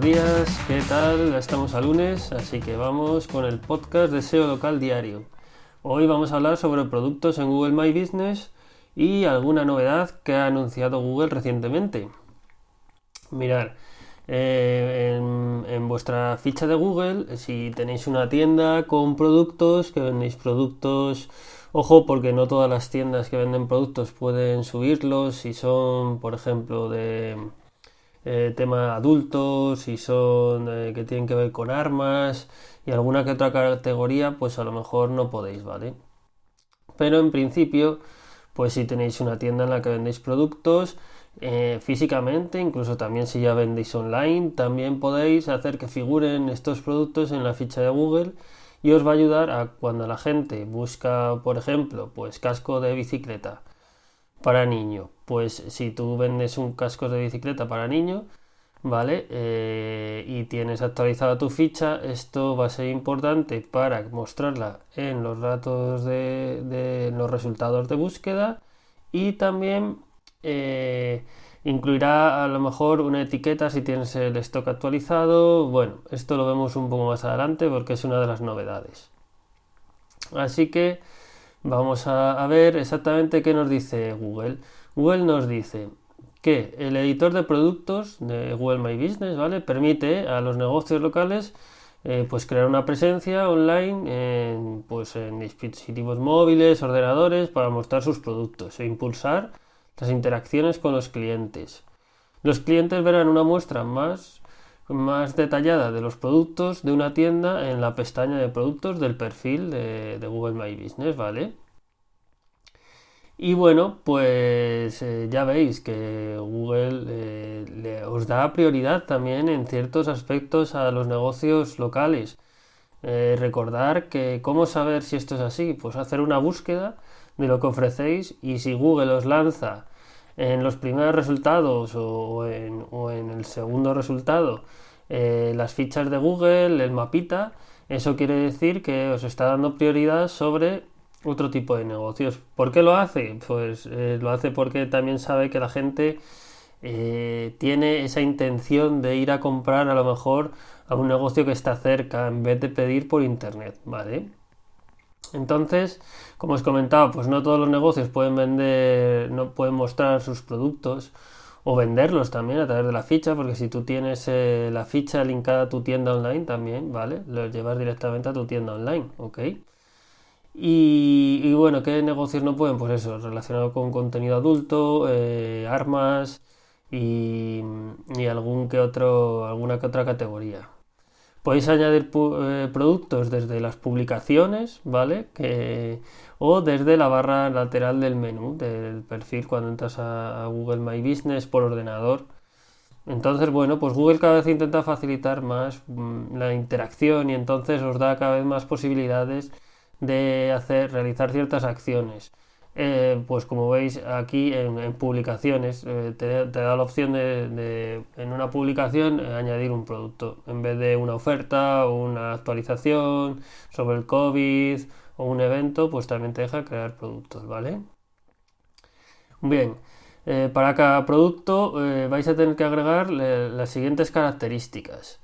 días, ¿qué tal? Estamos a lunes, así que vamos con el podcast de SEO local diario. Hoy vamos a hablar sobre productos en Google My Business y alguna novedad que ha anunciado Google recientemente. Mirad, eh, en, vuestra ficha de Google, si tenéis una tienda con productos, que vendéis productos, ojo, porque no todas las tiendas que venden productos pueden subirlos, si son, por ejemplo, de eh, tema adultos, si son eh, que tienen que ver con armas y alguna que otra categoría, pues a lo mejor no podéis, ¿vale? Pero en principio, pues si tenéis una tienda en la que vendéis productos, eh, físicamente, incluso también si ya vendéis online, también podéis hacer que figuren estos productos en la ficha de Google y os va a ayudar a cuando la gente busca, por ejemplo, pues casco de bicicleta para niño, pues si tú vendes un casco de bicicleta para niño, ¿vale? Eh, y tienes actualizada tu ficha, esto va a ser importante para mostrarla en los datos de, los resultados de búsqueda y también eh, incluirá a lo mejor una etiqueta si tienes el stock actualizado. Bueno, esto lo vemos un poco más adelante porque es una de las novedades. Así que vamos a, ver exactamente qué nos dice Google. Google nos dice que el editor de productos de Google My Business. Permite a los negocios locales eh, pues crear una presencia online pues en dispositivos móviles, ordenadores, para mostrar sus productos e impulsar las interacciones con los clientes. Los clientes verán una muestra más, más detallada de los productos de una tienda en la pestaña de productos del perfil de, Google My Business, ¿vale? Y bueno, pues eh, ya veis que Google eh, os da prioridad también en ciertos aspectos a los negocios locales. Eh, recordar que cómo saber si esto es así, pues hacer una búsqueda de lo que ofrecéis y si Google os lanza en los primeros resultados o, en, el segundo resultado eh, las fichas de Google, el mapita, eso quiere decir que os está dando prioridad sobre otro tipo de negocios. ¿Por qué lo hace? Pues eh, lo hace porque también sabe que la gente eh, tiene esa intención de ir a comprar a lo mejor a un negocio que está cerca en vez de pedir por internet, ¿vale? Entonces, como os comentaba, pues no todos los negocios pueden vender, no pueden mostrar sus productos o venderlos también a través de la ficha, porque si tú tienes eh, la ficha linkada a tu tienda online también, ¿vale? Lo llevas directamente a tu tienda online, ¿ok? Y, bueno, ¿qué negocios no pueden? Pues eso, relacionado con contenido adulto, eh, armas y, y algún que otro, alguna que otra categoría. Podéis añadir eh, productos desde las publicaciones, ¿vale? o desde la barra lateral del menú del perfil cuando entras a, Google My Business por ordenador. Entonces, bueno, pues Google cada vez intenta facilitar más mm, la interacción y entonces os da cada vez más posibilidades de hacer, realizar ciertas acciones. Eh, pues como veis aquí en, publicaciones eh, te, da la opción de, en una publicación eh, añadir un producto. En vez de una oferta o una actualización sobre el COVID o un evento pues también te deja crear productos vale bien para cada producto vais a tener que agregar las siguientes características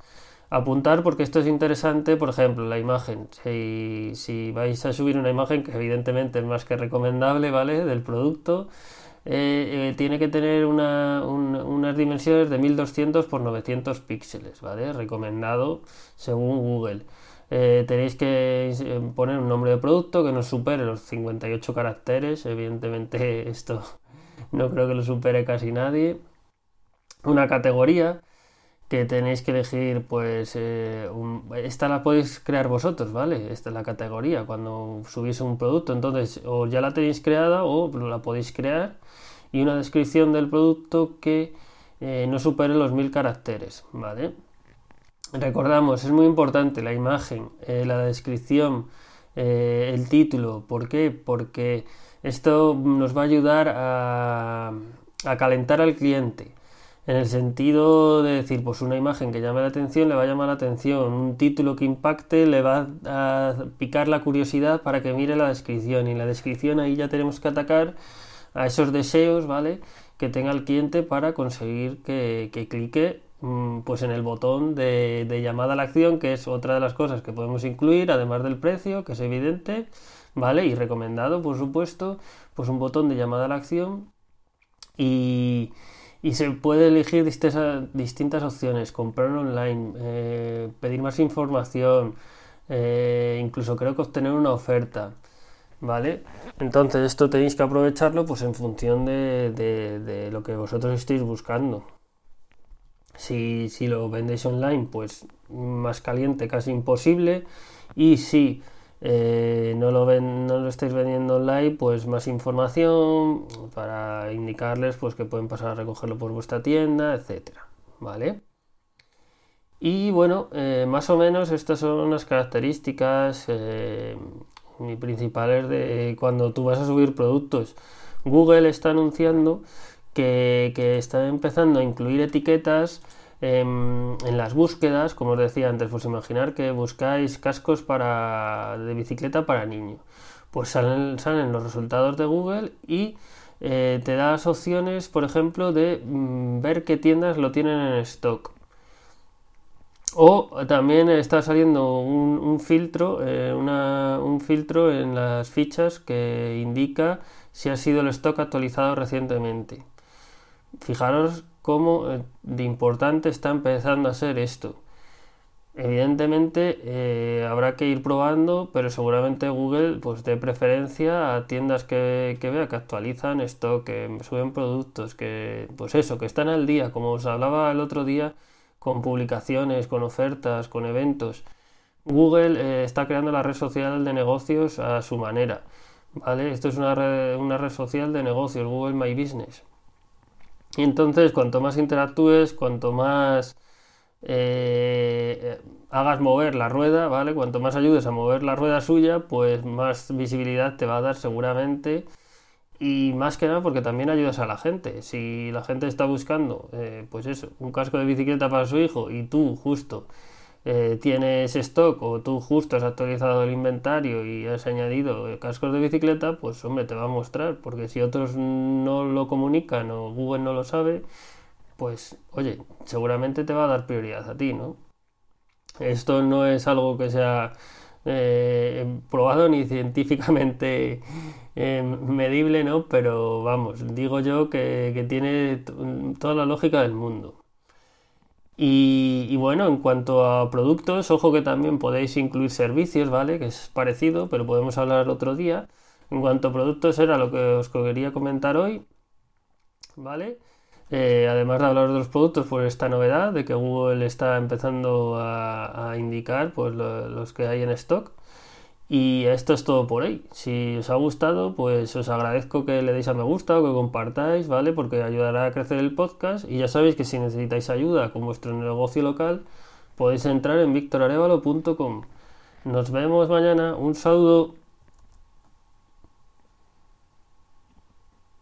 apuntar porque esto es interesante, por ejemplo, la imagen. Si, vais a subir una imagen, que evidentemente es más que recomendable, ¿vale? Del producto, eh, eh, tiene que tener unas dimensiones de 1200 por 900 píxeles, ¿vale? Recomendado según Google. Eh, tenéis que poner un nombre de producto que no supere los 58 caracteres, evidentemente esto no creo que lo supere casi nadie. Una categoría, que tenéis que elegir, pues, eh, esta la podéis crear vosotros, ¿vale? Esta es la categoría, cuando subís un producto, entonces, o ya la tenéis creada o la podéis crear, y una descripción del producto que eh, no supere los mil caracteres, ¿vale? Recordamos, es muy importante la imagen, eh, la descripción, el título, ¿por qué? Porque esto nos va a ayudar a calentar al cliente en el sentido de decir, pues una imagen que llame la atención le va a llamar la atención, un título que impacte le va a picar la curiosidad para que mire la descripción y la descripción ahí ya tenemos que atacar a esos deseos, ¿vale? Que tenga el cliente para conseguir que, clique mm, pues en el botón de, de, llamada a la acción, que es otra de las cosas que podemos incluir, además del precio, que es evidente, ¿vale? Y recomendado, por supuesto, pues un botón de llamada a la acción y, y se puede elegir distintas, opciones, comprar online, eh, pedir más información, eh, incluso creo que obtener una oferta. ¿Vale? Entonces esto tenéis que aprovecharlo pues en función de, de, lo que vosotros estéis buscando. Si, si, lo vendéis online, pues más caliente, casi imposible. Y si eh, no, lo ven, no lo estáis vendiendo online, pues más información para indicarles pues que pueden pasar a recogerlo por vuestra tienda, etcétera. ¿Vale? Y bueno, eh, más o menos estas son las características eh, principales de cuando tú vas a subir productos. Google está anunciando que, que está empezando a incluir etiquetas en, las búsquedas, como os decía antes, pues imaginar que buscáis cascos para, de bicicleta para niños. Pues salen, salen los resultados de Google y eh, te das opciones, por ejemplo, de mm, ver qué tiendas lo tienen en stock. O también está saliendo un, filtro, eh, un filtro en las fichas que indica si ha sido el stock actualizado recientemente. Fijaros cómo eh, de importante está empezando a ser esto. Evidentemente eh, habrá que ir probando, pero seguramente Google pues dé preferencia a tiendas que, que, vea que actualizan esto, que suben productos, que pues eso, que están al día, como os hablaba el otro día, con publicaciones, con ofertas, con eventos. Google eh, está creando la red social de negocios a su manera. ¿Vale? Esto es una una red social de negocios, Google My Business. Y entonces, cuanto más interactúes, cuanto más eh, hagas mover la rueda, ¿vale? Cuanto más ayudes a mover la rueda suya, pues más visibilidad te va a dar seguramente. Y más que nada porque también ayudas a la gente. Si la gente está buscando, eh, pues eso, un casco de bicicleta para su hijo y tú justo eh, tienes stock o tú justo has actualizado el inventario y has añadido cascos de bicicleta, pues hombre, te va a mostrar, porque si otros no lo comunican o Google no lo sabe, pues oye, seguramente te va a dar prioridad a ti, ¿no? Esto no es algo que sea eh, probado ni científicamente eh, medible, ¿no? Pero vamos, digo yo que, que tiene toda la lógica del mundo. Y, bueno, en cuanto a productos, ojo que también podéis incluir servicios, ¿vale? Que es parecido, pero podemos hablar otro día. En cuanto a productos era lo que os quería comentar hoy, ¿vale? Eh, además de hablar de los productos, pues esta novedad de que Google está empezando a, indicar pues, los que hay en stock. Y esto es todo por hoy. Si os ha gustado, pues os agradezco que le deis a me gusta o que compartáis, ¿vale? Porque ayudará a crecer el podcast. Y ya sabéis que si necesitáis ayuda con vuestro negocio local, podéis entrar en victorarevalo.com. Nos vemos mañana. Un saludo.